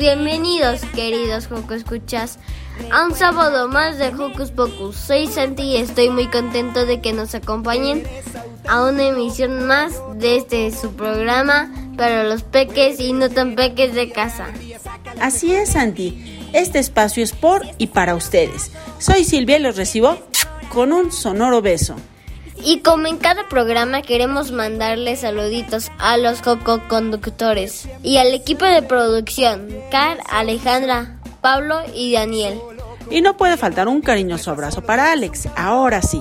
Bienvenidos, queridos Joco Escuchas, a un sábado más de Hocus Pocus. Soy Santi y estoy muy contento de que nos acompañen a una emisión más de este su programa para los peques y no tan peques de casa. Así es, Santi. Este espacio es por y para ustedes. Soy Silvia y los recibo con un sonoro beso. Y como en cada programa queremos mandarle saluditos a los Coco Conductores y al equipo de producción, Car, Alejandra, Pablo y Daniel. Y no puede faltar un cariñoso abrazo para Alex. Ahora sí,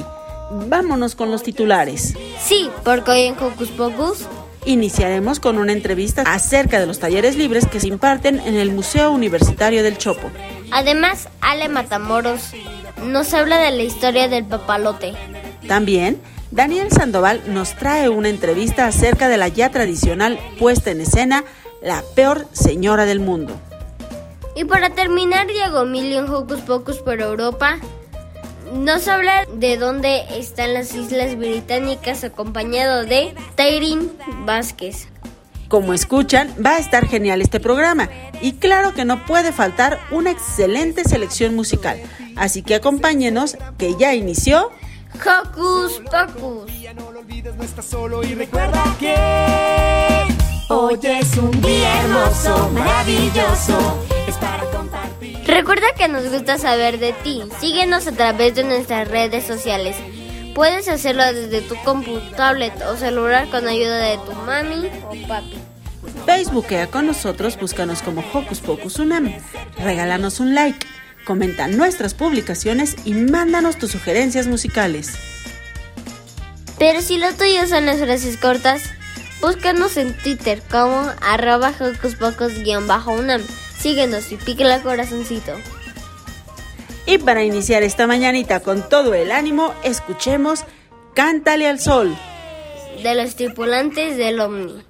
vámonos con los titulares. Sí, porque hoy en Hocus Pocus iniciaremos con una entrevista acerca de los talleres libres que se imparten en el Museo Universitario del Chopo. Además, Ale Matamoros nos habla de la historia del papalote. También, Daniel Sandoval nos trae una entrevista acerca de la ya tradicional puesta en escena La peor señora del mundo. Y para terminar, Diego Million Hocus Pocus por Europa nos habla de dónde están las Islas Británicas acompañado de Tairin Vázquez. Como escuchan, va a estar genial este programa y claro que no puede faltar una excelente selección musical. Así que acompáñenos que ya inició Hocus Pocus. No lo olvides, no estás solo y recuerda que hoy es un día hermoso, maravilloso. Es para compartir. Recuerda que nos gusta saber de ti. Síguenos a través de nuestras redes sociales. Puedes hacerlo desde tu computadora, tablet o celular con ayuda de tu mami o papi. Facebookea con nosotros, búscanos como Hocus Pocus Unam. Regálanos un like comenta nuestras publicaciones y mándanos tus sugerencias musicales. Pero si lo tuyo son las frases cortas, búscanos en Twitter como arroba unam Síguenos y pique el corazoncito. Y para iniciar esta mañanita con todo el ánimo, escuchemos Cántale al Sol. De los tripulantes del Omni.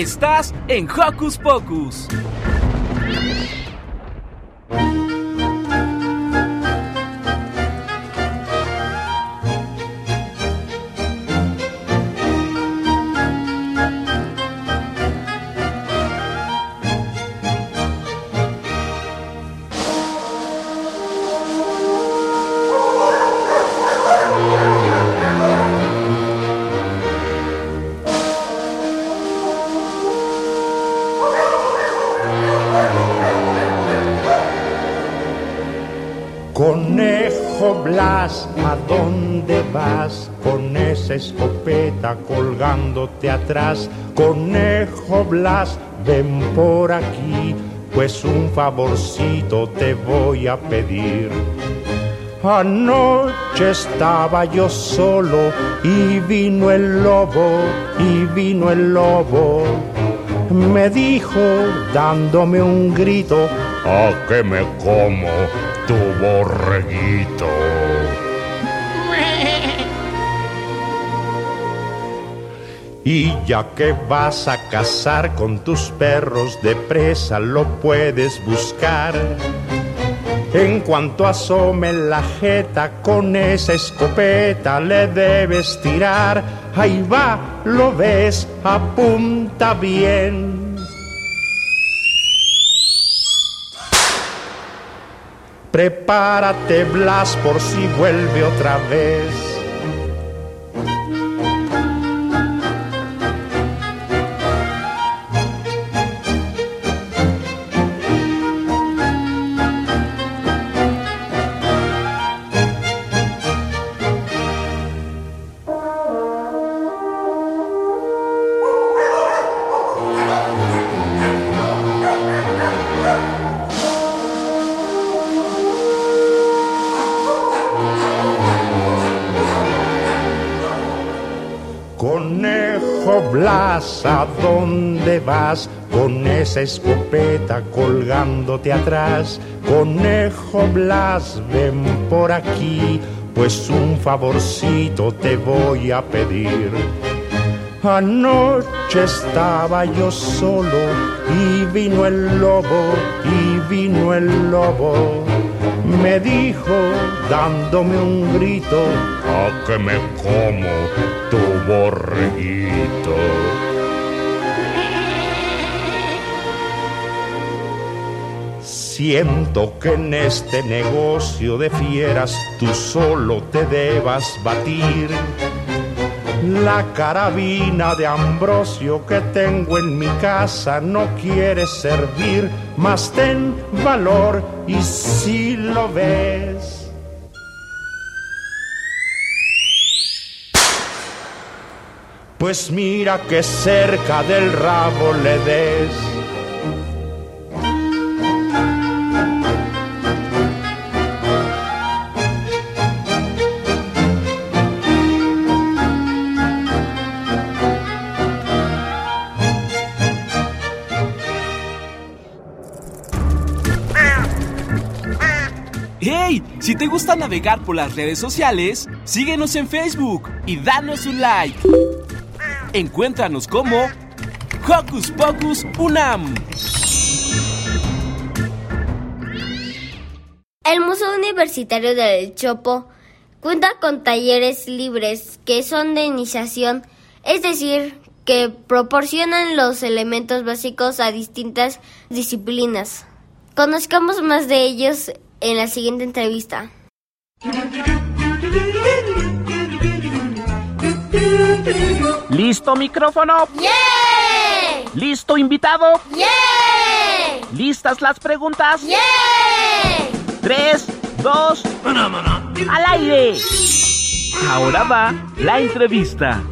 Estás en Hocus Pocus. Dónde vas con esa escopeta colgándote atrás? Conejo Blas, ven por aquí, pues un favorcito te voy a pedir. Anoche estaba yo solo y vino el lobo, y vino el lobo. Me dijo dándome un grito, ¿a que me como tu borreguito? Y ya que vas a cazar con tus perros de presa, lo puedes buscar. En cuanto asome la jeta con esa escopeta le debes tirar. Ahí va, lo ves, apunta bien. Prepárate, Blas, por si vuelve otra vez. ¿A dónde vas con esa escopeta colgándote atrás? Conejo Blas, ven por aquí, pues un favorcito te voy a pedir. Anoche estaba yo solo y vino el lobo, y vino el lobo. Me dijo dándome un grito, a que me como tu borreguito. Siento que en este negocio de fieras tú solo te debas batir. La carabina de Ambrosio que tengo en mi casa no quiere servir, mas ten valor y si lo ves. Pues mira que cerca del rabo le des. Te gusta navegar por las redes sociales, síguenos en Facebook y danos un like. Encuéntranos como Hocus Pocus Unam. El Museo Universitario del Chopo cuenta con talleres libres que son de iniciación, es decir, que proporcionan los elementos básicos a distintas disciplinas. Conozcamos más de ellos en la siguiente entrevista. ¿Listo micrófono? ¡Yeah! ¿Listo invitado? ¡Yeah! ¿Listas las preguntas? ¡Yeah! Tres, dos, al aire. Ahora va la entrevista.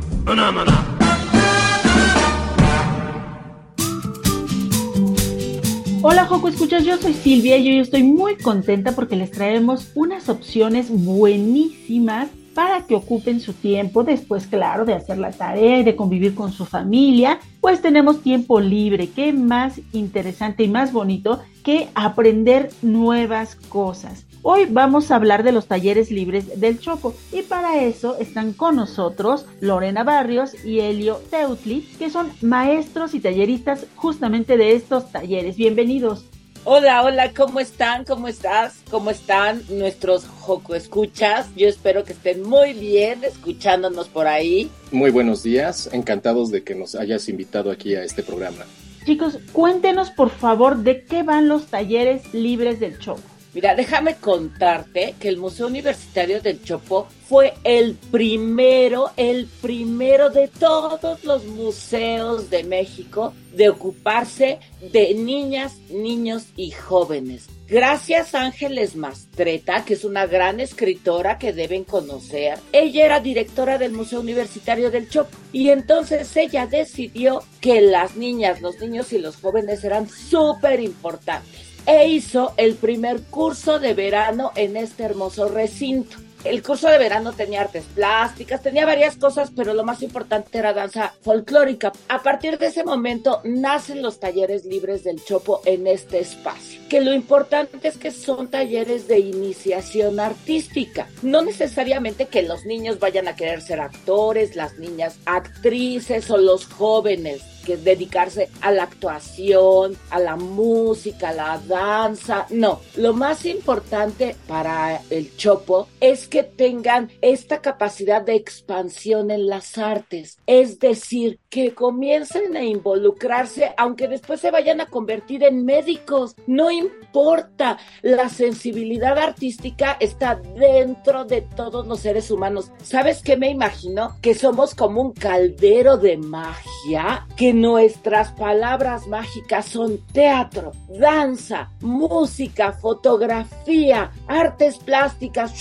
Hola Joco Escuchas, yo soy Silvia y hoy estoy muy contenta porque les traemos unas opciones buenísimas para que ocupen su tiempo después, claro, de hacer la tarea y de convivir con su familia, pues tenemos tiempo libre. ¿Qué más interesante y más bonito que aprender nuevas cosas? Hoy vamos a hablar de los talleres libres del Chopo y para eso están con nosotros Lorena Barrios y Elio Teutli, que son maestros y talleristas justamente de estos talleres. Bienvenidos. Hola, hola, ¿cómo están? ¿Cómo estás? ¿Cómo están nuestros Joco Escuchas? Yo espero que estén muy bien escuchándonos por ahí. Muy buenos días, encantados de que nos hayas invitado aquí a este programa. Chicos, cuéntenos por favor de qué van los talleres libres del Chopo. Mira, déjame contarte que el Museo Universitario del Chopo fue el primero, el primero de todos los museos de México de ocuparse de niñas, niños y jóvenes. Gracias a Ángeles Mastreta, que es una gran escritora que deben conocer. Ella era directora del Museo Universitario del Chopo y entonces ella decidió que las niñas, los niños y los jóvenes eran súper importantes e hizo el primer curso de verano en este hermoso recinto. El curso de verano tenía artes plásticas, tenía varias cosas, pero lo más importante era danza folclórica. A partir de ese momento nacen los talleres libres del Chopo en este espacio. Que lo importante es que son talleres de iniciación artística. No necesariamente que los niños vayan a querer ser actores, las niñas actrices o los jóvenes que dedicarse a la actuación, a la música, a la danza. No, lo más importante para el Chopo es que tengan esta capacidad de expansión en las artes. Es decir, que comiencen a involucrarse, aunque después se vayan a convertir en médicos. No importa, la sensibilidad artística está dentro de todos los seres humanos. ¿Sabes qué me imagino? Que somos como un caldero de magia que nuestras palabras mágicas son teatro, danza, música, fotografía, artes plásticas,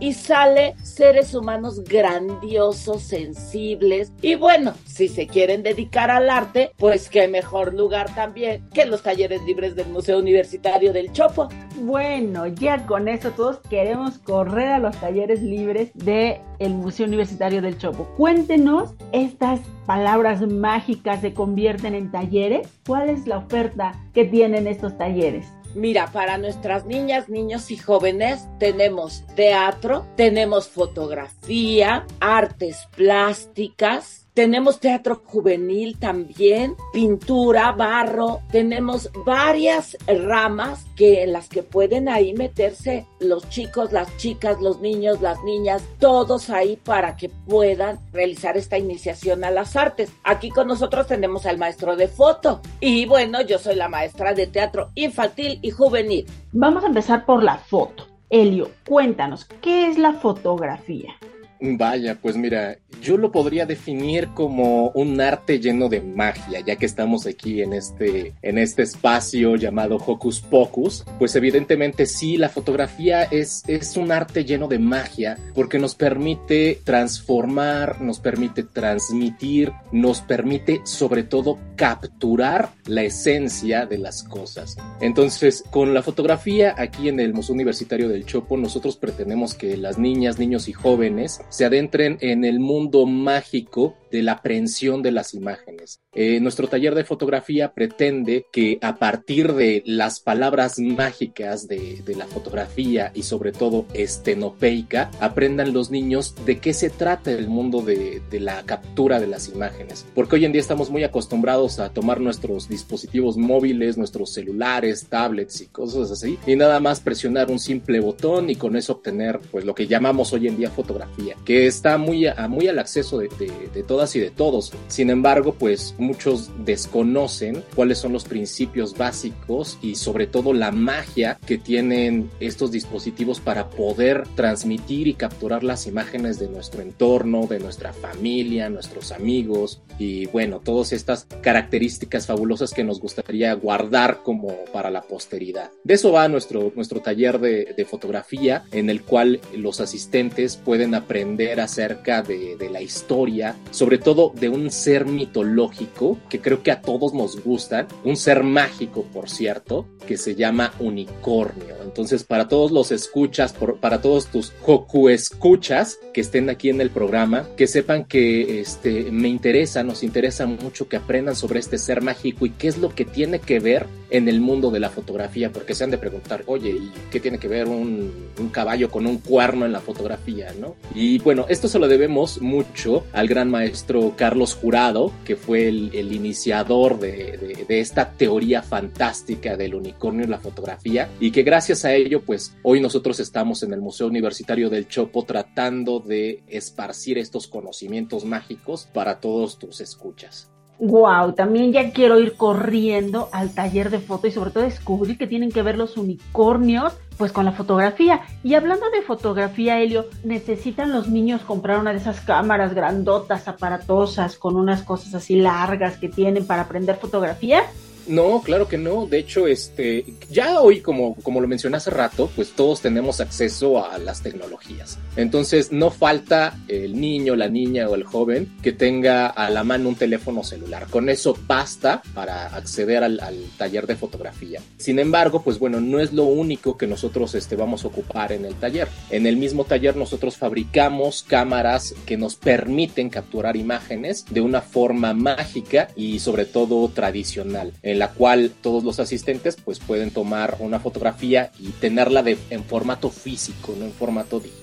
y sale seres humanos grandiosos, sensibles. Y bueno, si se quieren dedicar al arte, pues qué mejor lugar también que los talleres libres del Museo Universitario del Chopo. Bueno, ya con eso todos queremos correr a los talleres libres del el Museo Universitario del Chopo. Cuéntenos estas palabras mágicas se convierten en talleres. ¿Cuál es la oferta que tienen estos talleres? Mira, para nuestras niñas, niños y jóvenes tenemos teatro, tenemos fotografía, artes plásticas, tenemos teatro juvenil también, pintura, barro, tenemos varias ramas que en las que pueden ahí meterse los chicos, las chicas, los niños, las niñas, todos ahí para que puedan realizar esta iniciación a las artes. Aquí con nosotros tenemos al maestro de foto y bueno, yo soy la maestra de teatro infantil y juvenil. Vamos a empezar por la foto. Elio, cuéntanos, ¿qué es la fotografía? Vaya, pues mira, yo lo podría definir como un arte lleno de magia, ya que estamos aquí en este, en este espacio llamado Hocus Pocus. Pues evidentemente sí, la fotografía es, es un arte lleno de magia porque nos permite transformar, nos permite transmitir, nos permite sobre todo capturar la esencia de las cosas. Entonces, con la fotografía aquí en el Museo Universitario del Chopo, nosotros pretendemos que las niñas, niños y jóvenes se adentren en el mundo mágico de la aprehensión de las imágenes. Eh, nuestro taller de fotografía pretende que a partir de las palabras mágicas de, la fotografía y sobre todo estenopeica, aprendan los niños de qué se trata el mundo de, de la captura de las imágenes. Porque hoy en día estamos muy acostumbrados a tomar nuestros dispositivos móviles, nuestros celulares, tablets y cosas así, y nada más presionar un simple botón y con eso obtener pues lo que llamamos hoy en día fotografía, que está muy, a, muy al acceso de, de, todas y de todos. Sin embargo, pues muchos desconocen cuáles son los principios básicos y sobre todo la magia que tienen estos dispositivos para poder transmitir y capturar las imágenes de nuestro entorno, de nuestra familia, nuestros amigos y bueno, todas estas características fabulosas que nos gustaría guardar como para la posteridad. De eso va nuestro, nuestro taller de fotografía en el cual los asistentes pueden aprender acerca de, de la historia, sobre todo de un ser mitológico que creo que a todos nos gusta, un ser mágico, por cierto, que se llama unicornio. Entonces, para todos los escuchas, por, para todos tus Hoku escuchas que estén aquí en el programa, que sepan que este, me interesa, nos interesa mucho que aprendan sobre este ser mágico y qué es lo que tiene que ver en el mundo de la fotografía, porque se han de preguntar, oye, ¿y qué tiene que ver un, un caballo con un cuerno en la fotografía, no? Y bueno, esto se lo debemos mucho al gran maestro Carlos Jurado, que fue el, iniciador de, de, de, esta teoría fantástica del unicornio en la fotografía y que gracias a ello, pues hoy nosotros estamos en el Museo Universitario del Chopo tratando de esparcir estos conocimientos mágicos para todos tus escuchas. Wow, también ya quiero ir corriendo al taller de foto y sobre todo descubrir que tienen que ver los unicornios pues con la fotografía. Y hablando de fotografía, Helio, ¿necesitan los niños comprar una de esas cámaras grandotas, aparatosas, con unas cosas así largas que tienen para aprender fotografía? No, claro que no. De hecho, este, ya hoy, como, como lo mencioné hace rato, pues todos tenemos acceso a las tecnologías. Entonces, no falta el niño, la niña o el joven que tenga a la mano un teléfono celular. Con eso basta para acceder al, al taller de fotografía. Sin embargo, pues bueno, no es lo único que nosotros este, vamos a ocupar en el taller. En el mismo taller nosotros fabricamos cámaras que nos permiten capturar imágenes de una forma mágica y sobre todo tradicional en la cual todos los asistentes pues pueden tomar una fotografía y tenerla de, en formato físico, no en formato digital.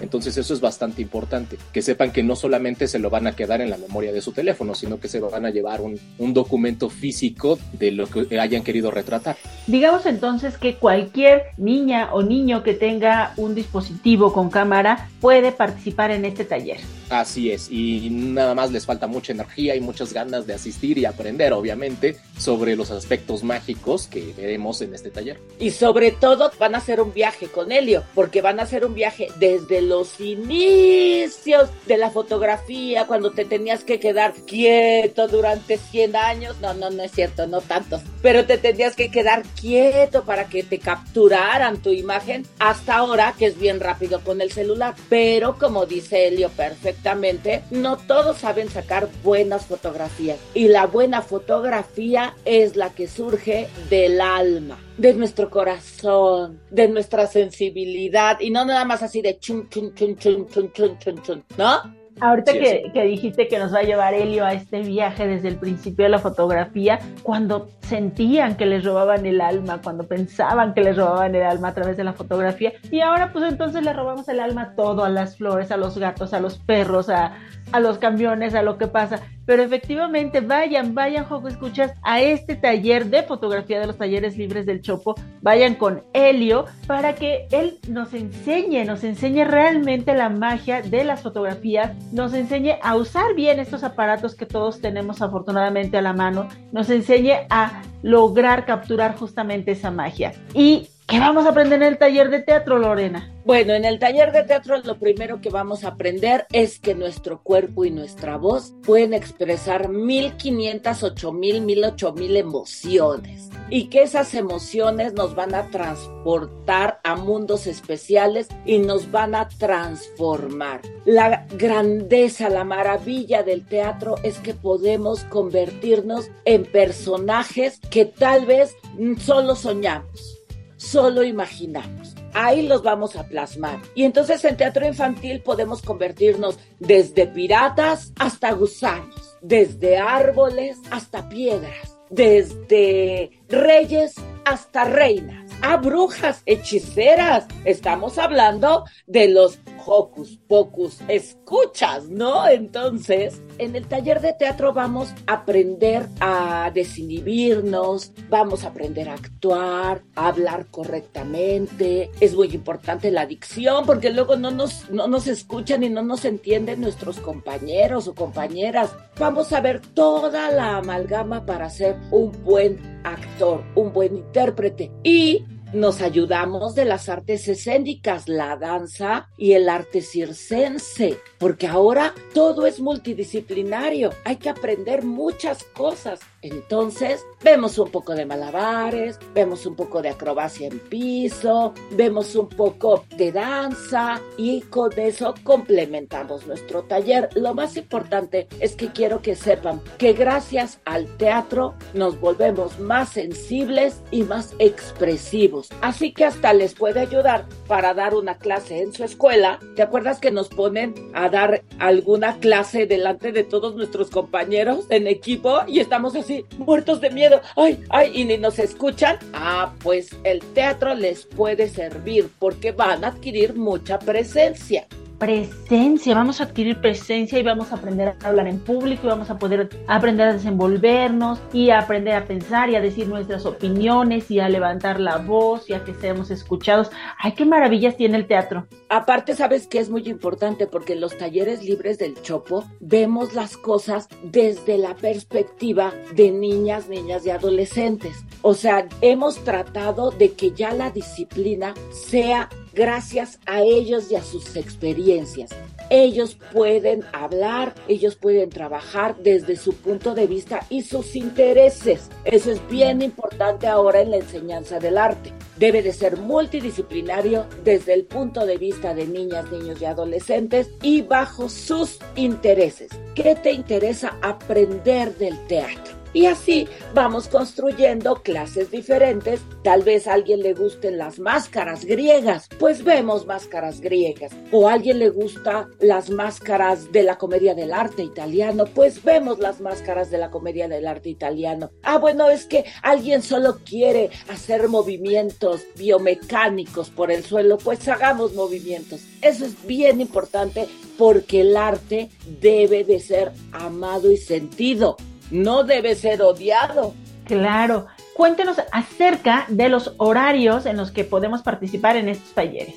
Entonces eso es bastante importante, que sepan que no solamente se lo van a quedar en la memoria de su teléfono, sino que se van a llevar un, un documento físico de lo que hayan querido retratar. Digamos entonces que cualquier niña o niño que tenga un dispositivo con cámara puede participar en este taller. Así es, y nada más les falta mucha energía y muchas ganas de asistir y aprender, obviamente, sobre los aspectos mágicos que veremos en este taller. Y sobre todo van a hacer un viaje con Helio, porque van a hacer un viaje desde los inicios de la fotografía, cuando te tenías que quedar quieto durante 100 años. No, no, no es cierto, no tantos. Pero te tenías que quedar quieto para que te capturaran tu imagen hasta ahora, que es bien rápido con el celular. Pero como dice Helio perfectamente, no todos saben sacar buenas fotografías. Y la buena fotografía es la que surge del alma de nuestro corazón, de nuestra sensibilidad y no nada más así de chun, chun, chun, chun, chun, chun, chun, chun ¿no? Ahorita que, que, dijiste que nos va a llevar Helio a este viaje desde el principio de la fotografía, cuando sentían que les robaban el alma, cuando pensaban que les robaban el alma a través de la fotografía, y ahora pues entonces le robamos el alma todo, a las flores, a los gatos, a los perros, a, a los camiones, a lo que pasa. Pero efectivamente, vayan, vayan, Joco Escuchas, a este taller de fotografía de los talleres libres del Chopo. Vayan con Helio para que él nos enseñe, nos enseñe realmente la magia de las fotografías, nos enseñe a usar bien estos aparatos que todos tenemos afortunadamente a la mano, nos enseñe a lograr capturar justamente esa magia. Y ¿Qué vamos a aprender en el taller de teatro, Lorena? Bueno, en el taller de teatro lo primero que vamos a aprender es que nuestro cuerpo y nuestra voz pueden expresar 1500, 8000, 18000 emociones y que esas emociones nos van a transportar a mundos especiales y nos van a transformar. La grandeza, la maravilla del teatro es que podemos convertirnos en personajes que tal vez solo soñamos solo imaginamos. Ahí los vamos a plasmar. Y entonces en teatro infantil podemos convertirnos desde piratas hasta gusanos, desde árboles hasta piedras, desde reyes hasta reinas, a brujas, hechiceras. Estamos hablando de los hocus pocus escuchas, ¿no? Entonces, en el taller de teatro vamos a aprender a desinhibirnos, vamos a aprender a actuar, a hablar correctamente. Es muy importante la dicción porque luego no nos, no nos escuchan y no nos entienden nuestros compañeros o compañeras. Vamos a ver toda la amalgama para ser un buen actor, un buen intérprete. Y nos ayudamos de las artes escénicas, la danza y el arte circense, porque ahora todo es multidisciplinario, hay que aprender muchas cosas. Entonces, vemos un poco de malabares, vemos un poco de acrobacia en piso, vemos un poco de danza y con eso complementamos nuestro taller. Lo más importante es que quiero que sepan que gracias al teatro nos volvemos más sensibles y más expresivos. Así que hasta les puede ayudar para dar una clase en su escuela. ¿Te acuerdas que nos ponen a dar alguna clase delante de todos nuestros compañeros en equipo y estamos así? muertos de miedo, ay, ay, y ni nos escuchan, ah, pues el teatro les puede servir porque van a adquirir mucha presencia presencia, vamos a adquirir presencia y vamos a aprender a hablar en público y vamos a poder aprender a desenvolvernos y a aprender a pensar y a decir nuestras opiniones y a levantar la voz y a que seamos escuchados. Ay, qué maravillas tiene el teatro. Aparte, sabes que es muy importante porque en los talleres libres del Chopo vemos las cosas desde la perspectiva de niñas, niñas y adolescentes. O sea, hemos tratado de que ya la disciplina sea gracias a ellos y a sus experiencias. Ellos pueden hablar, ellos pueden trabajar desde su punto de vista y sus intereses. Eso es bien importante ahora en la enseñanza del arte. Debe de ser multidisciplinario desde el punto de vista de niñas, niños y adolescentes y bajo sus intereses. ¿Qué te interesa aprender del teatro? Y así vamos construyendo clases diferentes. Tal vez a alguien le gusten las máscaras griegas, pues vemos máscaras griegas. O a alguien le gusta las máscaras de la comedia del arte italiano, pues vemos las máscaras de la comedia del arte italiano. Ah, bueno, es que alguien solo quiere hacer movimientos biomecánicos por el suelo, pues hagamos movimientos. Eso es bien importante porque el arte debe de ser amado y sentido no debe ser odiado. Claro. Cuéntenos acerca de los horarios en los que podemos participar en estos talleres.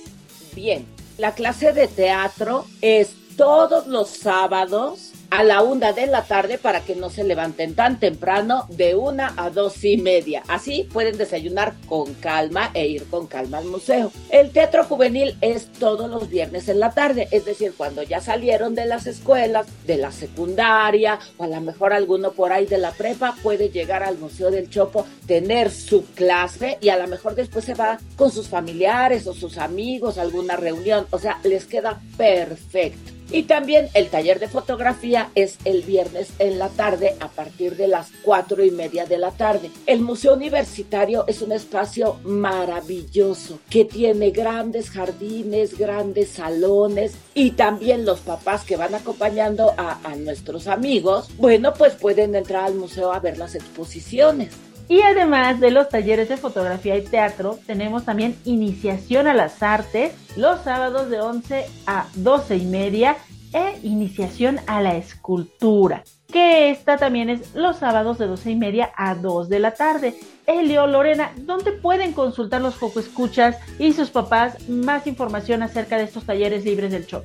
Bien, la clase de teatro es todos los sábados a la una de la tarde para que no se levanten tan temprano de una a dos y media. Así pueden desayunar con calma e ir con calma al museo. El teatro juvenil es todos los viernes en la tarde, es decir, cuando ya salieron de las escuelas, de la secundaria o a lo mejor alguno por ahí de la prepa puede llegar al Museo del Chopo, tener su clase y a lo mejor después se va con sus familiares o sus amigos a alguna reunión. O sea, les queda perfecto. Y también el taller de fotografía es el viernes en la tarde a partir de las cuatro y media de la tarde. El Museo Universitario es un espacio maravilloso que tiene grandes jardines, grandes salones y también los papás que van acompañando a, nuestros amigos, bueno, pues pueden entrar al museo a ver las exposiciones. Y además de los talleres de fotografía y teatro, tenemos también iniciación a las artes los sábados de 11 a 12 y media e iniciación a la escultura, que esta también es los sábados de 12 y media a 2 de la tarde. Elio, Lorena, ¿dónde pueden consultar los Foco Escuchas y sus papás más información acerca de estos talleres libres del show?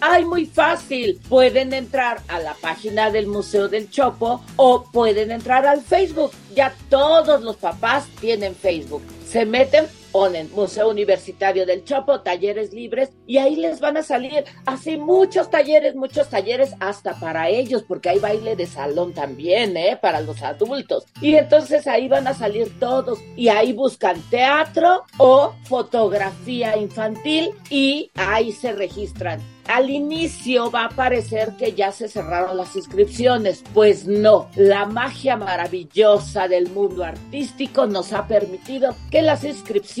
¡Ay, muy fácil! Pueden entrar a la página del Museo del Chopo o pueden entrar al Facebook. Ya todos los papás tienen Facebook. Se meten ponen Museo Universitario del Chopo, talleres libres, y ahí les van a salir así muchos talleres, muchos talleres hasta para ellos, porque hay baile de salón también, ¿eh? Para los adultos. Y entonces ahí van a salir todos, y ahí buscan teatro o fotografía infantil, y ahí se registran al inicio va a parecer que ya se cerraron las inscripciones. Pues no, la magia maravillosa del mundo artístico nos ha permitido que las inscripciones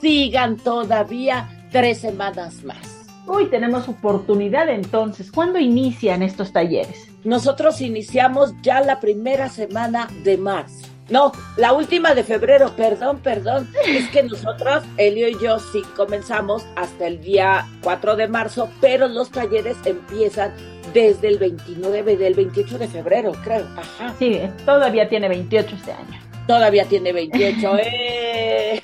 sigan todavía tres semanas más. Uy, tenemos oportunidad entonces. ¿Cuándo inician estos talleres? Nosotros iniciamos ya la primera semana de marzo. No, la última de febrero, perdón, perdón. Es que nosotros, Elio y yo, sí comenzamos hasta el día 4 de marzo, pero los talleres empiezan desde el 29, del 28 de febrero, creo. Ajá. Sí, todavía tiene 28 este año. Todavía tiene 28, ¡eh!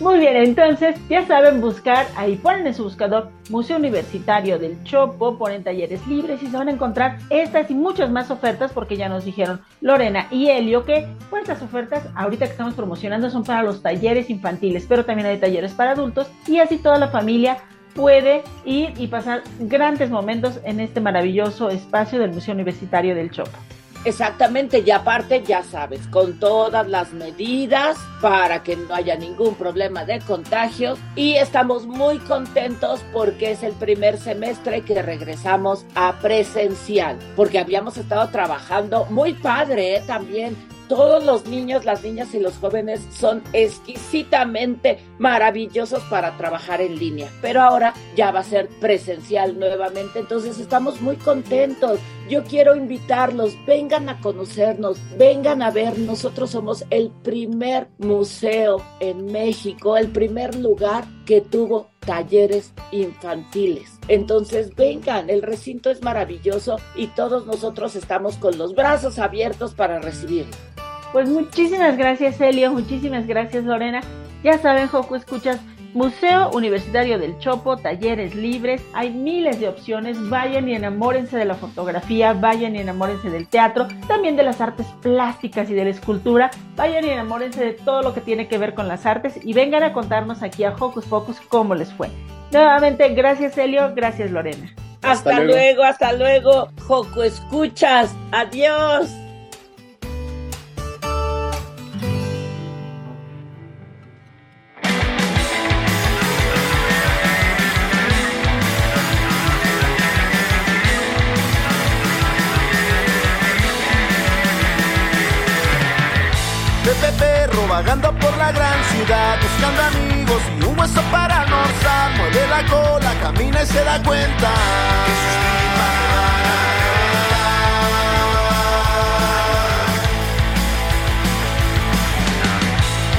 Muy bien, entonces ya saben buscar, ahí ponen en su buscador Museo Universitario del Chopo, ponen talleres libres y se van a encontrar estas y muchas más ofertas porque ya nos dijeron Lorena y Helio que pues estas ofertas ahorita que estamos promocionando son para los talleres infantiles, pero también hay talleres para adultos y así toda la familia puede ir y pasar grandes momentos en este maravilloso espacio del Museo Universitario del Chopo. Exactamente, y aparte ya sabes, con todas las medidas para que no haya ningún problema de contagio y estamos muy contentos porque es el primer semestre que regresamos a presencial, porque habíamos estado trabajando muy padre ¿eh? también todos los niños, las niñas y los jóvenes son exquisitamente maravillosos para trabajar en línea. Pero ahora ya va a ser presencial nuevamente, entonces estamos muy contentos. Yo quiero invitarlos, vengan a conocernos, vengan a ver. Nosotros somos el primer museo en México, el primer lugar que tuvo talleres infantiles. Entonces vengan, el recinto es maravilloso y todos nosotros estamos con los brazos abiertos para recibirlo. Pues muchísimas gracias, Helio. Muchísimas gracias, Lorena. Ya saben, Joco, escuchas Museo Universitario del Chopo, talleres libres, hay miles de opciones, vayan y enamórense de la fotografía, vayan y enamórense del teatro, también de las artes plásticas y de la escultura, vayan y enamórense de todo lo que tiene que ver con las artes y vengan a contarnos aquí a Hocus Pocus cómo les fue. Nuevamente, gracias Helio, gracias Lorena. Hasta, luego. hasta luego, Joco Escuchas, adiós. Gran ciudad, buscando amigos y un hueso para almorzar. Mueve la cola, camina y se da cuenta que sus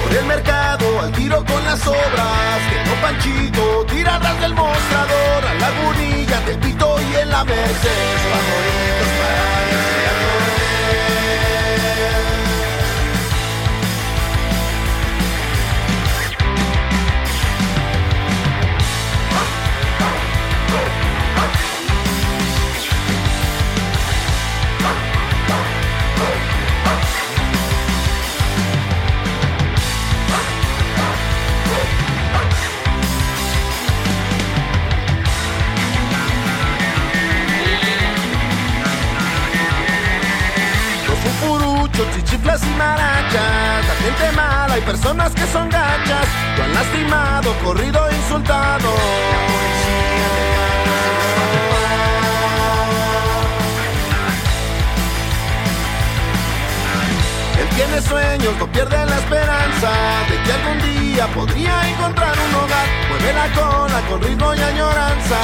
Por el mercado, al tiro con las obras, que no Panchito, tiradas del mostrador, a la lagunilla del Pito y en la Mercedes, favoritos para chichiflas y marachas, la gente mala y personas que son gachas, lo han lastimado, corrido, insultado. Él tiene sueños, no pierde la esperanza de que algún día podría encontrar un hogar. Mueve la cola con ritmo y añoranza.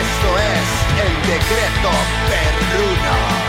Esto es el decreto perruno.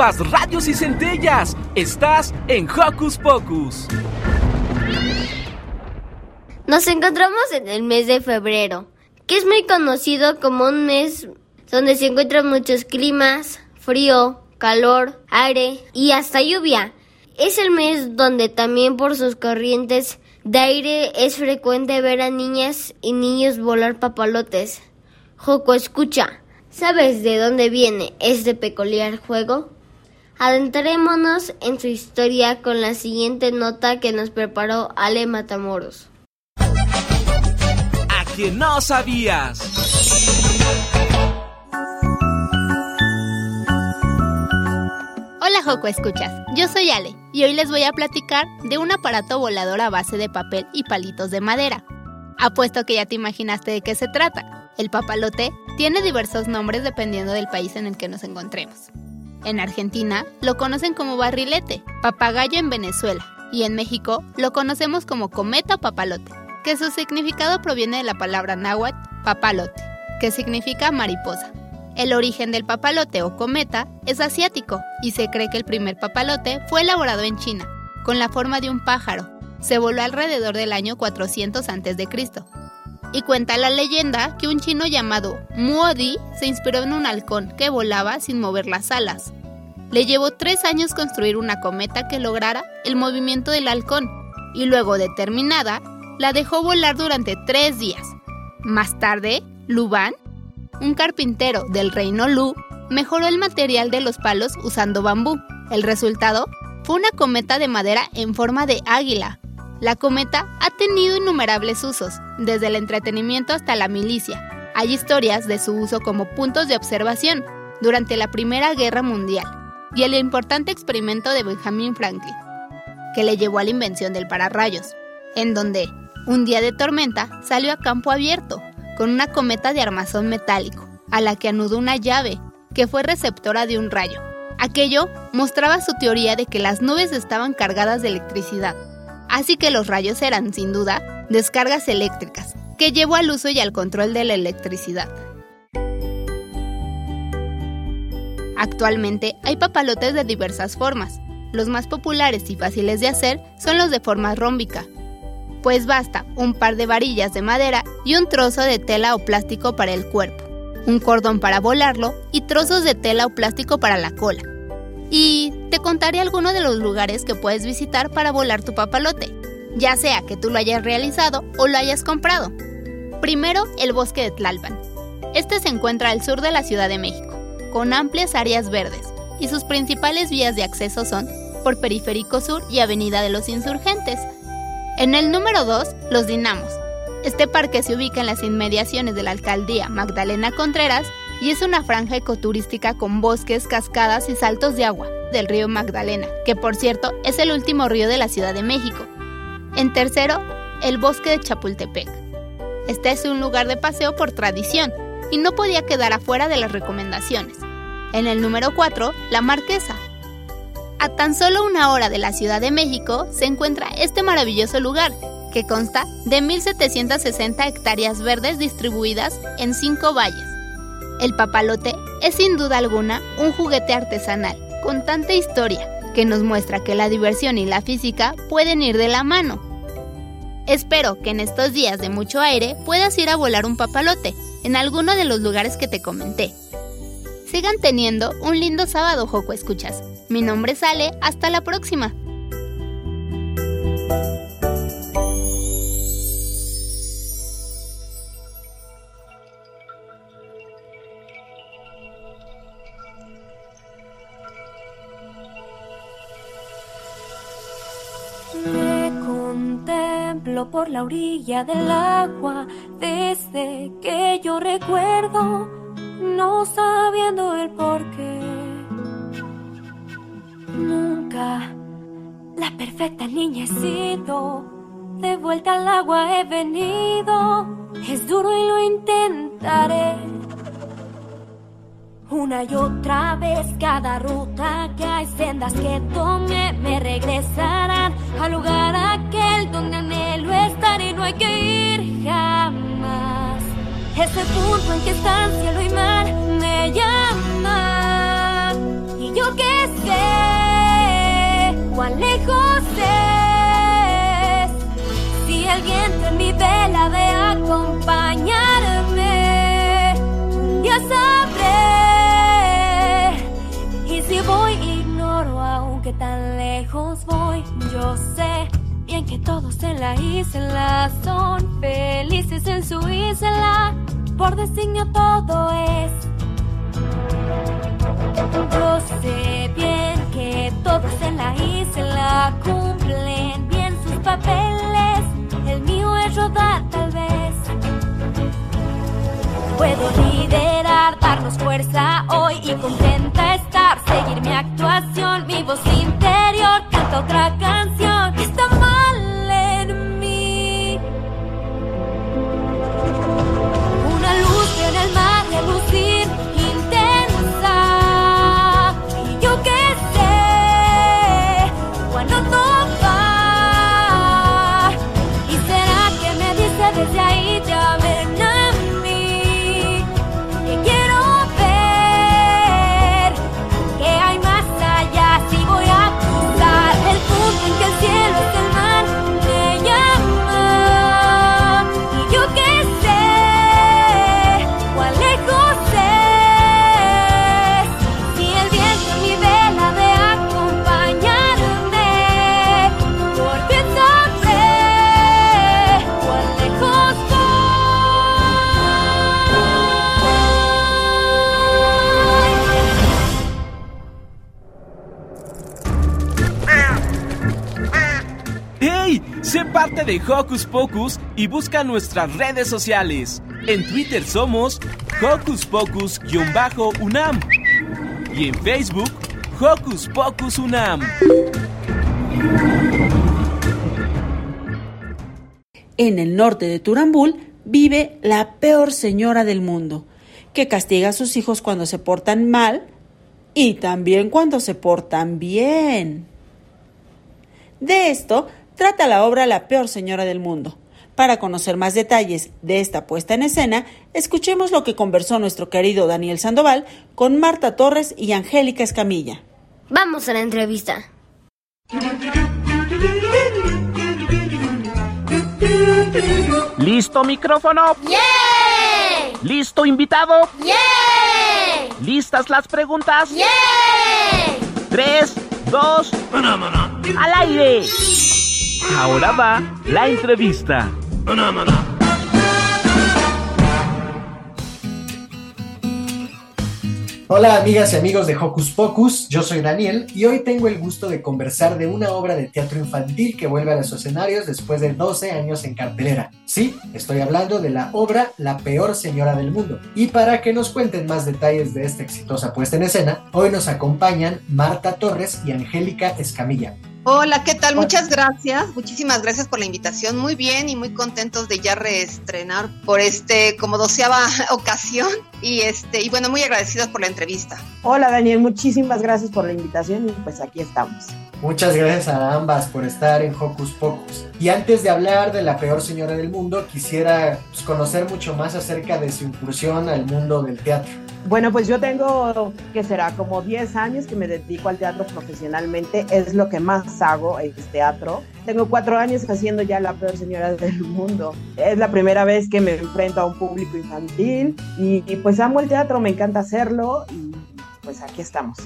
Radios y centellas. Estás en Hocus Pocus. Nos encontramos en el mes de febrero, que es muy conocido como un mes donde se encuentran muchos climas, frío, calor, aire y hasta lluvia. Es el mes donde también por sus corrientes de aire es frecuente ver a niñas y niños volar papalotes. Joco, escucha. ¿Sabes de dónde viene este peculiar juego? Adentrémonos en su historia con la siguiente nota que nos preparó Ale Matamoros. ¿A que no sabías? Hola Joco Escuchas, yo soy Ale y hoy les voy a platicar de un aparato volador a base de papel y palitos de madera. Apuesto que ya te imaginaste de qué se trata. El papalote tiene diversos nombres dependiendo del país en el que nos encontremos. En Argentina lo conocen como barrilete, papagayo en Venezuela y en México lo conocemos como cometa o papalote, que su significado proviene de la palabra náhuatl papalote, que significa mariposa. El origen del papalote o cometa es asiático y se cree que el primer papalote fue elaborado en China, con la forma de un pájaro. Se voló alrededor del año 400 a.C. Y cuenta la leyenda que un chino llamado Muodi se inspiró en un halcón que volaba sin mover las alas. Le llevó tres años construir una cometa que lograra el movimiento del halcón y luego de terminada, la dejó volar durante tres días. Más tarde, Luban, un carpintero del reino Lu, mejoró el material de los palos usando bambú. El resultado fue una cometa de madera en forma de águila, la cometa ha tenido innumerables usos, desde el entretenimiento hasta la milicia. Hay historias de su uso como puntos de observación durante la Primera Guerra Mundial y el importante experimento de Benjamin Franklin, que le llevó a la invención del pararrayos, en donde, un día de tormenta, salió a campo abierto con una cometa de armazón metálico, a la que anudó una llave, que fue receptora de un rayo. Aquello mostraba su teoría de que las nubes estaban cargadas de electricidad Así que los rayos eran, sin duda, descargas eléctricas, que llevó al uso y al control de la electricidad. Actualmente hay papalotes de diversas formas. Los más populares y fáciles de hacer son los de forma rómbica, pues basta un par de varillas de madera y un trozo de tela o plástico para el cuerpo, un cordón para volarlo y trozos de tela o plástico para la cola y te contaré algunos de los lugares que puedes visitar para volar tu papalote, ya sea que tú lo hayas realizado o lo hayas comprado. Primero, el bosque de Tlalpan. Este se encuentra al sur de la Ciudad de México, con amplias áreas verdes, y sus principales vías de acceso son por Periférico Sur y Avenida de los Insurgentes. En el número 2, Los Dinamos. Este parque se ubica en las inmediaciones de la alcaldía Magdalena Contreras y es una franja ecoturística con bosques, cascadas y saltos de agua del río Magdalena, que por cierto es el último río de la Ciudad de México. En tercero, el bosque de Chapultepec. Este es un lugar de paseo por tradición y no podía quedar afuera de las recomendaciones. En el número 4, La Marquesa. A tan solo una hora de la Ciudad de México se encuentra este maravilloso lugar, que consta de 1.760 hectáreas verdes distribuidas en cinco valles el papalote es sin duda alguna un juguete artesanal con tanta historia que nos muestra que la diversión y la física pueden ir de la mano. Espero que en estos días de mucho aire puedas ir a volar un papalote en alguno de los lugares que te comenté. Sigan teniendo un lindo sábado, Joco Escuchas. Mi nombre es Ale, hasta la próxima. Por la orilla del agua desde que yo recuerdo. no sabiendo el porqué. Nunca la perfecta niña he sido. De vuelta al agua he venido. Es duro y lo intentaré. Una y otra vez cada ruta que hay sendas que tome me regresarán al lugar aquel donde no hay que ir jamás. Ese punto en que están cielo y mar me llama y yo que sé cuán lejos es. Si el viento en mi vela de acompañarme ya sabré. Y si voy ignoro aunque tan lejos voy yo sé que todos en la isla son felices en su isla. Por designio todo es. Yo sé bien que todos en la isla cumplen bien sus papeles. El mío es rodar tal vez. Puedo liderar darnos fuerza hoy y contenta estar seguir mi actuación mi voz interior canta otra canción. Está mal Hocus Pocus y busca nuestras redes sociales. En Twitter somos Hocus Pocus-UNAM y en Facebook Hocus Pocus UNAM. En el norte de Turambul vive la peor señora del mundo, que castiga a sus hijos cuando se portan mal y también cuando se portan bien. De esto trata la obra La peor señora del mundo. Para conocer más detalles de esta puesta en escena, escuchemos lo que conversó nuestro querido Daniel Sandoval con Marta Torres y Angélica Escamilla. Vamos a la entrevista. ¿Listo micrófono? ¡Yay! ¿Listo invitado? ¡Yay! ¿Listas las preguntas? ¡Yay! Tres, dos, al aire. Ahora va la entrevista. Hola amigas y amigos de Hocus Pocus, yo soy Daniel y hoy tengo el gusto de conversar de una obra de teatro infantil que vuelve a los escenarios después de 12 años en cartelera. Sí, estoy hablando de la obra La peor señora del mundo. Y para que nos cuenten más detalles de esta exitosa puesta en escena, hoy nos acompañan Marta Torres y Angélica Escamilla. Hola, ¿qué tal? Muchas gracias. Muchísimas gracias por la invitación. Muy bien y muy contentos de ya reestrenar por este como doceava ocasión y este y bueno, muy agradecidos por la entrevista. Hola Daniel, muchísimas gracias por la invitación y pues aquí estamos. Muchas gracias a ambas por estar en Hocus Pocus. Y antes de hablar de la peor señora del mundo, quisiera pues, conocer mucho más acerca de su incursión al mundo del teatro. Bueno, pues yo tengo, que será como 10 años que me dedico al teatro profesionalmente, es lo que más hago, es teatro. Tengo cuatro años haciendo ya la peor señora del mundo. Es la primera vez que me enfrento a un público infantil y, y pues amo el teatro, me encanta hacerlo y pues aquí estamos.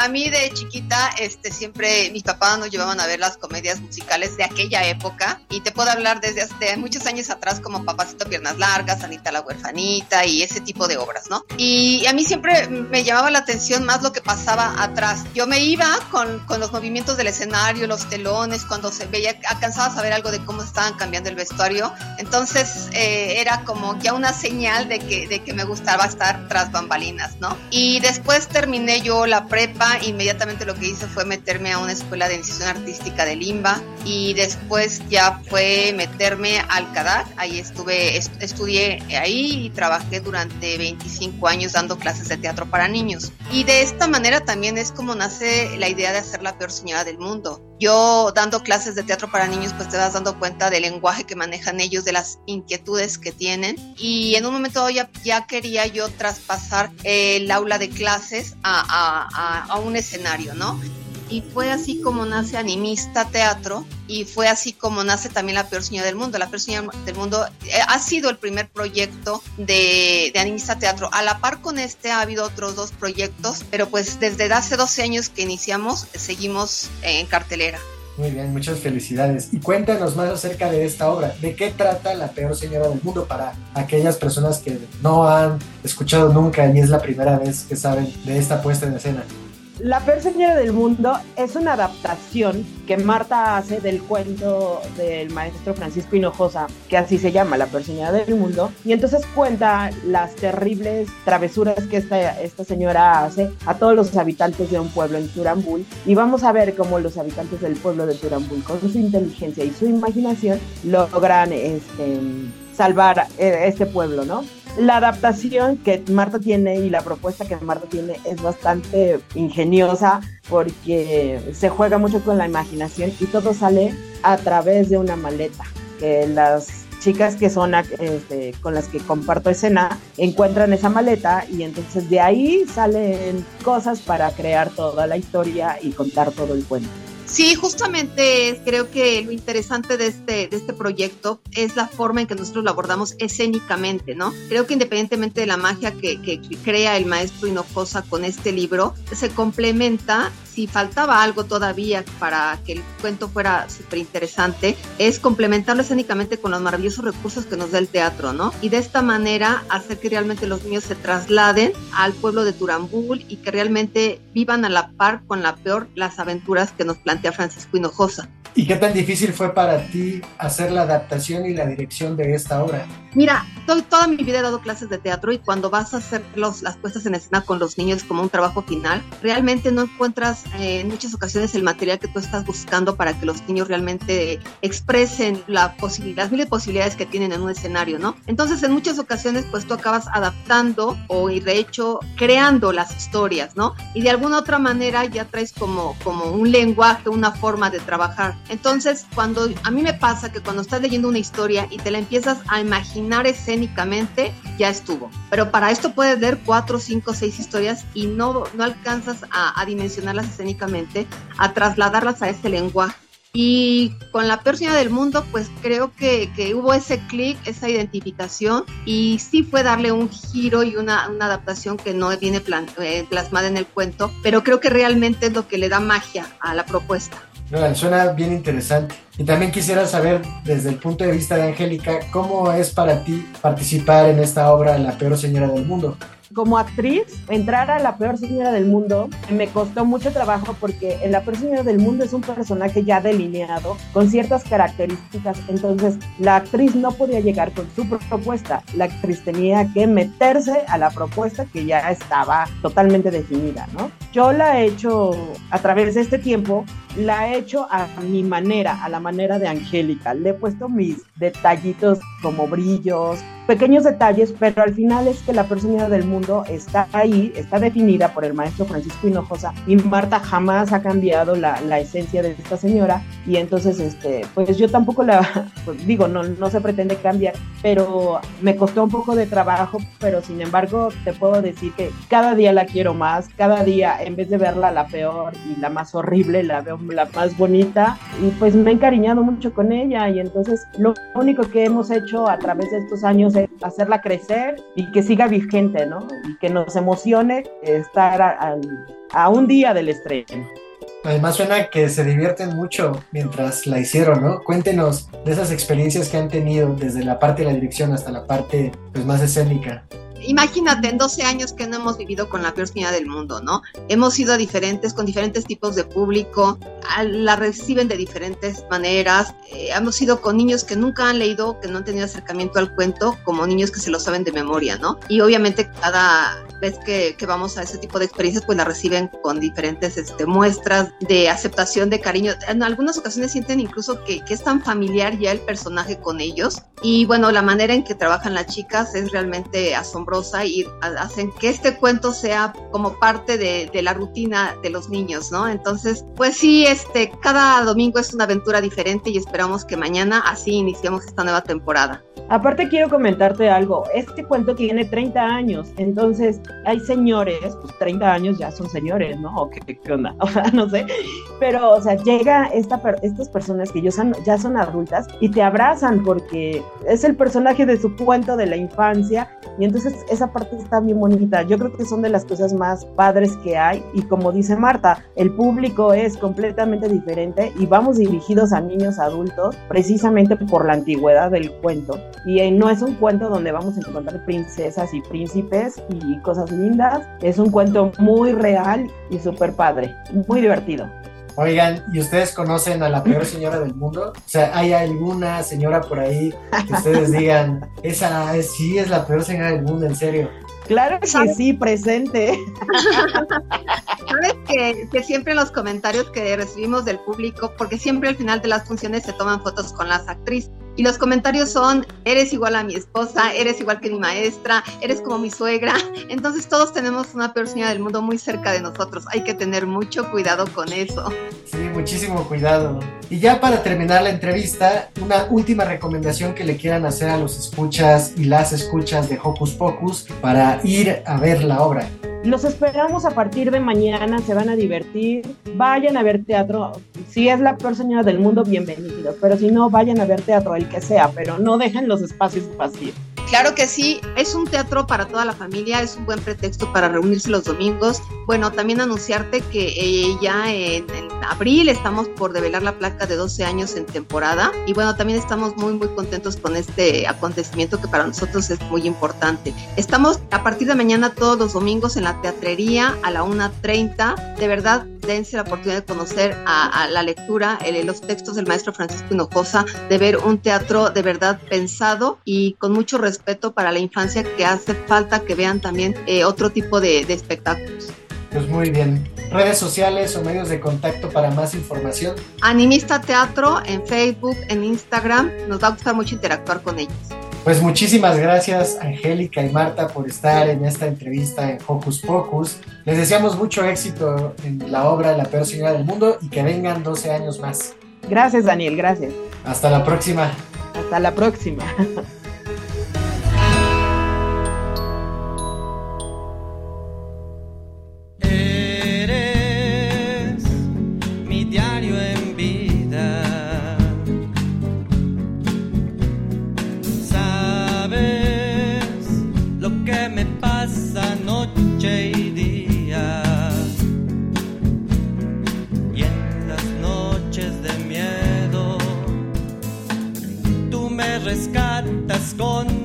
A mí de chiquita, este, siempre mis papás nos llevaban a ver las comedias musicales de aquella época y te puedo hablar desde hace muchos años atrás como Papacito Piernas Largas, Anita la Huerfanita y ese tipo de obras, ¿no? Y a mí siempre me llamaba la atención más lo que pasaba atrás. Yo me iba con, con los movimientos del escenario, los telones, cuando se veía, alcanzaba a saber algo de cómo estaban cambiando el vestuario. Entonces eh, era como ya una señal de que, de que me gustaba estar tras bambalinas, ¿no? Y después terminé yo la prepa, inmediatamente lo que hice fue meterme a una escuela de iniciación artística de Limba y después ya fue meterme al CADAC, ahí estuve, estudié ahí y trabajé durante 25 años dando clases de teatro para niños. Y de esta manera también es como nace la idea de hacer la peor señora del mundo. Yo dando clases de teatro para niños, pues te vas dando cuenta del lenguaje que manejan ellos, de las inquietudes que tienen. Y en un momento ya, quería yo traspasar el aula de clases a un escenario, ¿no? Y fue así como nace Animista Teatro y fue así como nace también La Peor Señora del Mundo. La Peor Señora del Mundo eh, ha sido el primer proyecto de, Animista Teatro. A la par con este ha habido otros dos proyectos, pero pues desde hace 12 años que iniciamos seguimos en cartelera. Muy bien, muchas felicidades. Y cuéntanos más acerca de esta obra. ¿De qué trata La Peor Señora del Mundo para aquellas personas que no han escuchado nunca y es la primera vez que saben de esta puesta en escena? La Perseñera del Mundo es una adaptación que Marta hace del cuento del maestro Francisco Hinojosa, que así se llama, La Perseñera del Mundo, y entonces cuenta las terribles travesuras que esta, esta señora hace a todos los habitantes de un pueblo en Turambul, y vamos a ver cómo los habitantes del pueblo de Turambul, con su inteligencia y su imaginación, logran este, salvar eh, este pueblo, ¿no? la adaptación que Marta tiene y la propuesta que Marta tiene es bastante ingeniosa porque se juega mucho con la imaginación y todo sale a través de una maleta que las chicas que son este, con las que comparto escena encuentran esa maleta y entonces de ahí salen cosas para crear toda la historia y contar todo el cuento. Sí, justamente creo que lo interesante de este, de este proyecto es la forma en que nosotros lo abordamos escénicamente, ¿no? Creo que independientemente de la magia que, que crea el maestro Hinojosa con este libro, se complementa si faltaba algo todavía para que el cuento fuera súper interesante, es complementarlo escénicamente con los maravillosos recursos que nos da el teatro, ¿no? Y de esta manera hacer que realmente los niños se trasladen al pueblo de Turambul y que realmente vivan a la par con la peor las aventuras que nos plantea Francisco Hinojosa. ¿Y qué tan difícil fue para ti hacer la adaptación y la dirección de esta obra? Mira, toda mi vida he dado clases de teatro y cuando vas a hacer los, las puestas en escena con los niños como un trabajo final, realmente no encuentras eh, en muchas ocasiones el material que tú estás buscando para que los niños realmente expresen la las miles de posibilidades que tienen en un escenario, ¿no? Entonces, en muchas ocasiones, pues tú acabas adaptando o de hecho creando las historias, ¿no? Y de alguna otra manera ya traes como, como un lenguaje, una forma de trabajar. Entonces, cuando a mí me pasa que cuando estás leyendo una historia y te la empiezas a imaginar escénicamente, ya estuvo. Pero para esto puedes leer cuatro, cinco, seis historias y no, no alcanzas a, a dimensionarlas escénicamente, a trasladarlas a ese lenguaje. Y con la peor del mundo, pues creo que, que hubo ese clic, esa identificación, y sí fue darle un giro y una, una adaptación que no viene eh, plasmada en el cuento, pero creo que realmente es lo que le da magia a la propuesta. No, suena bien interesante. Y también quisiera saber, desde el punto de vista de Angélica, ¿cómo es para ti participar en esta obra La peor señora del mundo? como actriz, entrar a La Peor Señora del Mundo me costó mucho trabajo porque en La Peor Señora del Mundo es un personaje ya delineado con ciertas características, entonces la actriz no podía llegar con su propuesta, la actriz tenía que meterse a la propuesta que ya estaba totalmente definida, ¿no? Yo la he hecho a través de este tiempo, la he hecho a mi manera, a la manera de Angélica, le he puesto mis detallitos como brillos, pequeños detalles, pero al final es que la persona del mundo está ahí, está definida por el maestro Francisco Hinojosa y Marta jamás ha cambiado la, la esencia de esta señora. Y entonces, este, pues yo tampoco la, pues digo, no, no se pretende cambiar, pero me costó un poco de trabajo, pero sin embargo te puedo decir que cada día la quiero más, cada día en vez de verla la peor y la más horrible, la veo la más bonita y pues me he encariñado mucho con ella y entonces lo único que hemos hecho a través de estos años es hacerla crecer y que siga vigente, ¿no? Y que nos emocione estar al, a un día del estreno. Además suena que se divierten mucho mientras la hicieron, ¿no? Cuéntenos de esas experiencias que han tenido desde la parte de la dirección hasta la parte pues, más escénica. Imagínate, en 12 años que no hemos vivido con la peor señal del mundo, ¿no? Hemos sido diferentes, con diferentes tipos de público, la reciben de diferentes maneras. Eh, hemos sido con niños que nunca han leído, que no han tenido acercamiento al cuento, como niños que se lo saben de memoria, ¿no? Y obviamente cada vez que, que vamos a ese tipo de experiencias, pues la reciben con diferentes este, muestras de aceptación, de cariño. En algunas ocasiones sienten incluso que, que es tan familiar ya el personaje con ellos. Y bueno, la manera en que trabajan las chicas es realmente asombrosa y hacen que este cuento sea como parte de, la rutina de los niños, ¿no? Entonces, pues sí, este, cada domingo es una aventura diferente y esperamos que mañana así iniciemos esta nueva temporada. Aparte quiero comentarte algo, este cuento tiene 30 años, entonces hay señores, pues 30 años ya son señores, ¿no? ¿O qué, onda? O sea, no sé, pero o sea, llega esta, estas personas que ya ya son adultas y te abrazan porque es el personaje de su cuento de la infancia y entonces esa parte está bien bonita. Yo creo que son de las cosas más padres que hay y como dice Marta, el público es completamente diferente y vamos dirigidos a niños adultos precisamente por la antigüedad del cuento. Y no es un cuento donde vamos a encontrar princesas y príncipes y cosas lindas, es un cuento muy real y súper padre, muy divertido. Oigan, ¿y ustedes conocen a la peor señora del mundo? O sea, ¿hay alguna señora por ahí que ustedes digan, esa es, sí es la peor señora del mundo, en serio? Claro que sí, presente. Sabes que, que, siempre en los comentarios que recibimos del público, porque siempre al final de las funciones se toman fotos con las actrices, y los comentarios son, eres igual a mi esposa, eres igual que mi maestra, eres como mi suegra. Entonces todos tenemos una peor señora del mundo muy cerca de nosotros. Hay que tener mucho cuidado con eso. Sí, muchísimo cuidado. Y ya para terminar la entrevista, una última recomendación que le quieran hacer a los escuchas y las escuchas de Hocus Pocus para ir a ver la obra. Los esperamos a partir de mañana, se van a divertir, vayan a ver teatro. Si es la peor señora del mundo, bienvenidos, pero si no, vayan a ver teatro, el que sea, pero no dejen los espacios vacíos. Claro que sí, es un teatro para toda la familia, es un buen pretexto para reunirse los domingos. Bueno, también anunciarte que eh, ya en, en, abril estamos por develar la placa de 12 años en temporada y bueno, también estamos muy muy contentos con este acontecimiento que para nosotros es muy importante. Estamos a partir de mañana todos los domingos en la teatrería a la 1.30. De verdad, dense la oportunidad de conocer a, a la lectura, el, los textos del maestro Francisco Hinojosa, de ver un teatro de verdad pensado y con mucho respeto para la infancia que hace falta que vean también eh, otro tipo de, de espectáculos. Pues muy bien. Redes sociales o medios de contacto para más información. Animista Teatro en Facebook, en Instagram. Nos va a gustar mucho interactuar con ellos. Pues muchísimas gracias Angélica y Marta por estar en esta entrevista en Hocus Pocus. Les deseamos mucho éxito en la obra La peor señora del mundo y que vengan 12 años más. Gracias Daniel, gracias. Hasta la próxima. Hasta la próxima. on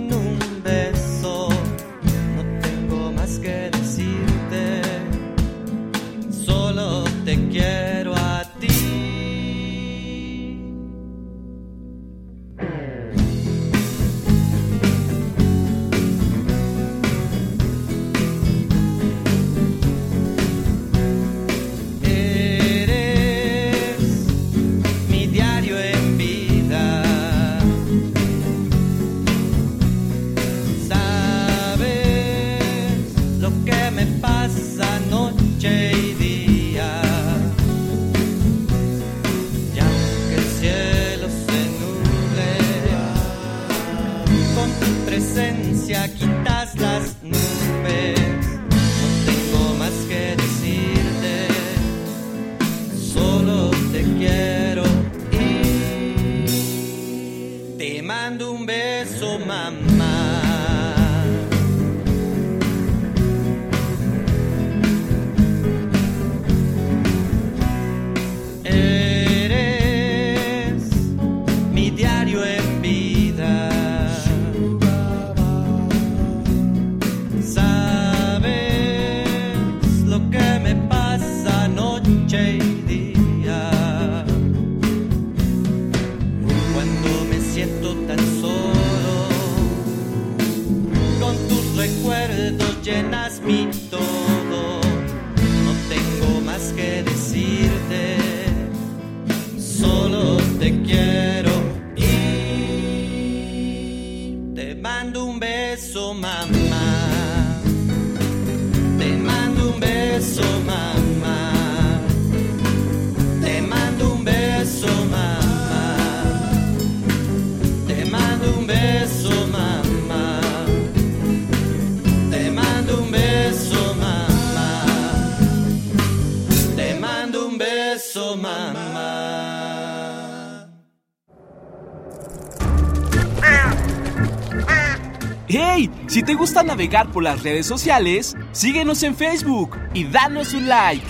navegar por las redes sociales, síguenos en Facebook y danos un like.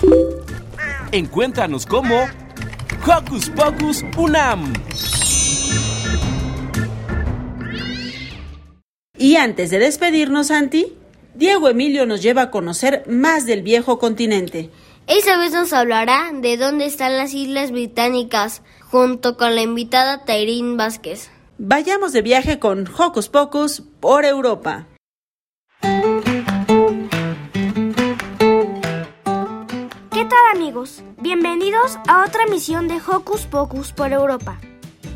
Encuéntranos como Hocus Pocus Unam. Y antes de despedirnos, Santi, Diego Emilio nos lleva a conocer más del viejo continente. Esa vez nos hablará de dónde están las Islas Británicas, junto con la invitada Tairín Vázquez. Vayamos de viaje con Hocus Pocus por Europa. Tal amigos? Bienvenidos a otra misión de Hocus Pocus por Europa.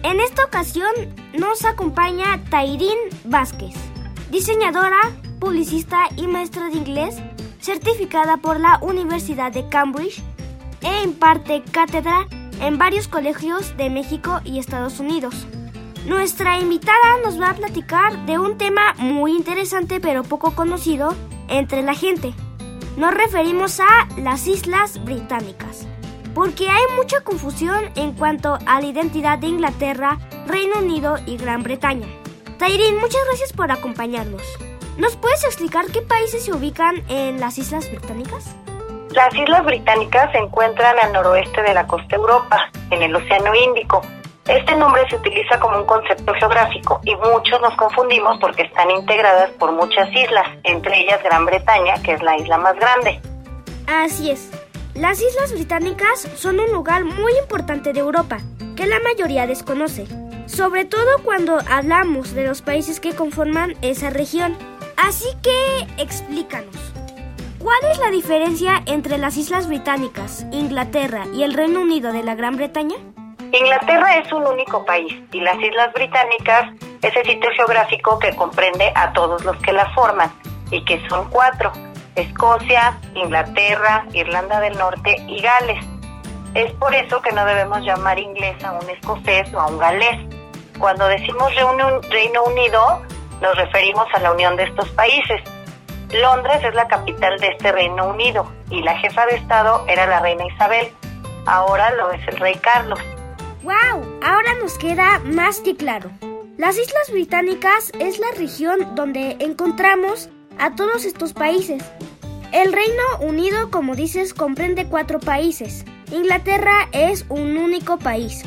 En esta ocasión nos acompaña Tairín Vázquez, diseñadora, publicista y maestra de inglés, certificada por la Universidad de Cambridge e imparte cátedra en varios colegios de México y Estados Unidos. Nuestra invitada nos va a platicar de un tema muy interesante pero poco conocido entre la gente. Nos referimos a las Islas Británicas, porque hay mucha confusión en cuanto a la identidad de Inglaterra, Reino Unido y Gran Bretaña. Tairín, muchas gracias por acompañarnos. ¿Nos puedes explicar qué países se ubican en las Islas Británicas? Las Islas Británicas se encuentran al noroeste de la costa Europa, en el Océano Índico. Este nombre se utiliza como un concepto geográfico y muchos nos confundimos porque están integradas por muchas islas, entre ellas Gran Bretaña, que es la isla más grande. Así es. Las Islas Británicas son un lugar muy importante de Europa, que la mayoría desconoce, sobre todo cuando hablamos de los países que conforman esa región. Así que explícanos. ¿Cuál es la diferencia entre las Islas Británicas, Inglaterra y el Reino Unido de la Gran Bretaña? Inglaterra es un único país y las Islas Británicas es el sitio geográfico que comprende a todos los que la forman y que son cuatro, Escocia, Inglaterra, Irlanda del Norte y Gales. Es por eso que no debemos llamar inglés a un escocés o a un galés. Cuando decimos Reino Unido, nos referimos a la unión de estos países. Londres es la capital de este Reino Unido y la jefa de Estado era la reina Isabel. Ahora lo es el rey Carlos. ¡Wow! Ahora nos queda más que claro. Las Islas Británicas es la región donde encontramos a todos estos países. El Reino Unido, como dices, comprende cuatro países. Inglaterra es un único país.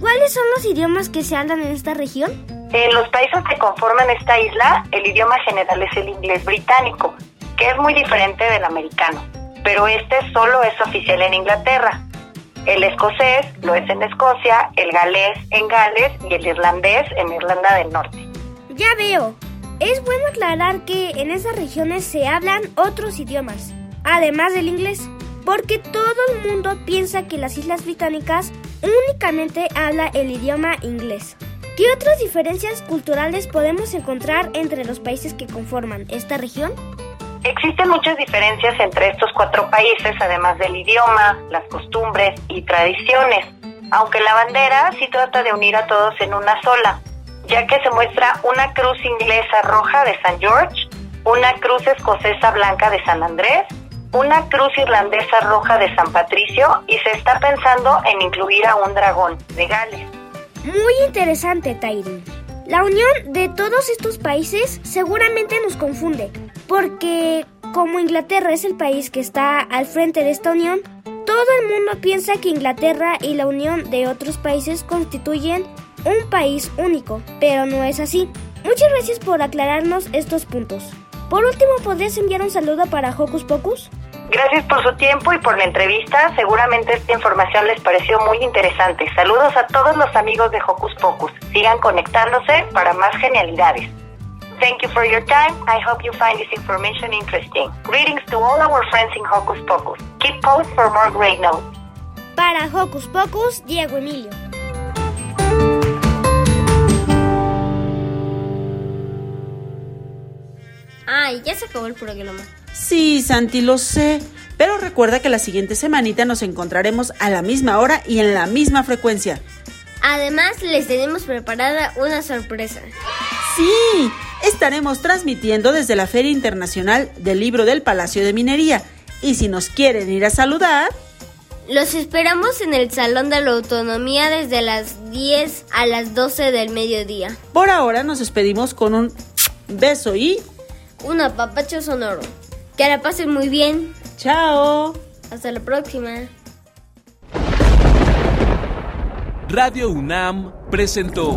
¿Cuáles son los idiomas que se hablan en esta región? En los países que conforman esta isla, el idioma general es el inglés británico, que es muy diferente del americano, pero este solo es oficial en Inglaterra. El escocés lo es en Escocia, el galés en Gales y el irlandés en Irlanda del Norte. Ya veo. Es bueno aclarar que en esas regiones se hablan otros idiomas, además del inglés, porque todo el mundo piensa que las Islas Británicas únicamente habla el idioma inglés. ¿Qué otras diferencias culturales podemos encontrar entre los países que conforman esta región? Existen muchas diferencias entre estos cuatro países, además del idioma, las costumbres y tradiciones, aunque la bandera sí trata de unir a todos en una sola, ya que se muestra una cruz inglesa roja de San George, una cruz escocesa blanca de San Andrés, una cruz irlandesa roja de San Patricio y se está pensando en incluir a un dragón de Gales. Muy interesante, Tairi. La unión de todos estos países seguramente nos confunde, porque como Inglaterra es el país que está al frente de esta unión, todo el mundo piensa que Inglaterra y la unión de otros países constituyen un país único, pero no es así. Muchas gracias por aclararnos estos puntos. Por último, ¿podrías enviar un saludo para Hocus Pocus? Gracias por su tiempo y por la entrevista. Seguramente esta información les pareció muy interesante. Saludos a todos los amigos de Hocus Pocus. Sigan conectándose para más genialidades. Thank you for your time. I hope you find this information interesting. Greetings to all our friends in Hocus Pocus. Keep post for more great notes. Para Hocus Pocus, Diego Emilio. Ay, ya se acabó el programa. Sí, Santi, lo sé. Pero recuerda que la siguiente semanita nos encontraremos a la misma hora y en la misma frecuencia. Además, les tenemos preparada una sorpresa. Sí, estaremos transmitiendo desde la Feria Internacional del Libro del Palacio de Minería. Y si nos quieren ir a saludar, Los esperamos en el Salón de la Autonomía desde las 10 a las 12 del mediodía. por ahora nos despedimos con un beso y Un apapacho sonoro. Que la pasen muy bien. chao. Hasta la próxima. Radio UNAM presentó